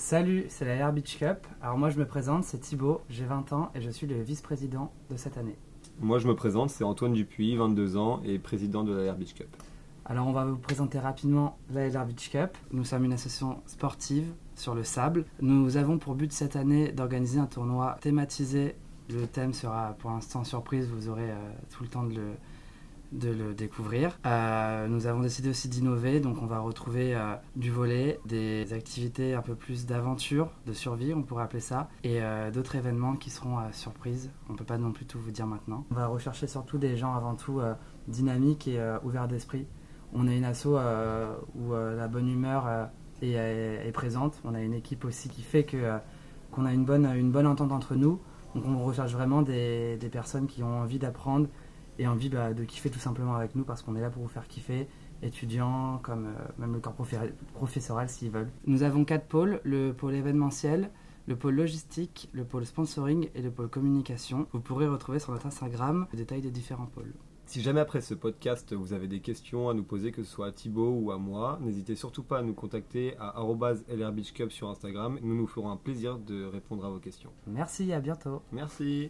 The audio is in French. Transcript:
Salut, c'est la Air Beach Cup. Alors moi je me présente, c'est Thibaut, j'ai 20 ans et je suis le vice-président de cette année. Moi je me présente, c'est Antoine Dupuis, 22 ans et président de la Air Beach Cup. Alors on va vous présenter rapidement la Air Beach Cup. Nous sommes une association sportive sur le sable. Nous avons pour but cette année d'organiser un tournoi thématisé. Le thème sera pour l'instant surprise, vous aurez euh, tout le temps de le, de le découvrir. Euh, nous avons décidé aussi d'innover, donc on va retrouver euh, du volet, des activités un peu plus d'aventure, de survie, on pourrait appeler ça, et euh, d'autres événements qui seront à surprise. On peut pas non plus tout vous dire maintenant. On va rechercher surtout des gens avant tout dynamiques et ouverts d'esprit. On est une asso où la bonne humeur est, est, présente. On a une équipe aussi qui fait que qu'on a une bonne, une bonne entente entre nous. Donc on recherche vraiment des, des personnes qui ont envie d'apprendre, et envie bah, de kiffer tout simplement avec nous parce qu'on est là pour vous faire kiffer, étudiants comme euh, même le corps professoral s'ils veulent. Nous avons quatre pôles, le pôle événementiel, le pôle logistique, le pôle sponsoring et le pôle communication. Vous pourrez retrouver sur notre Instagram le détail des différents pôles. Si jamais après ce podcast vous avez des questions à nous poser, que ce soit à Thibaut ou à moi, n'hésitez surtout pas à nous contacter à lrbeachcup sur Instagram. Nous nous ferons un plaisir de répondre à vos questions. Merci, à bientôt. Merci.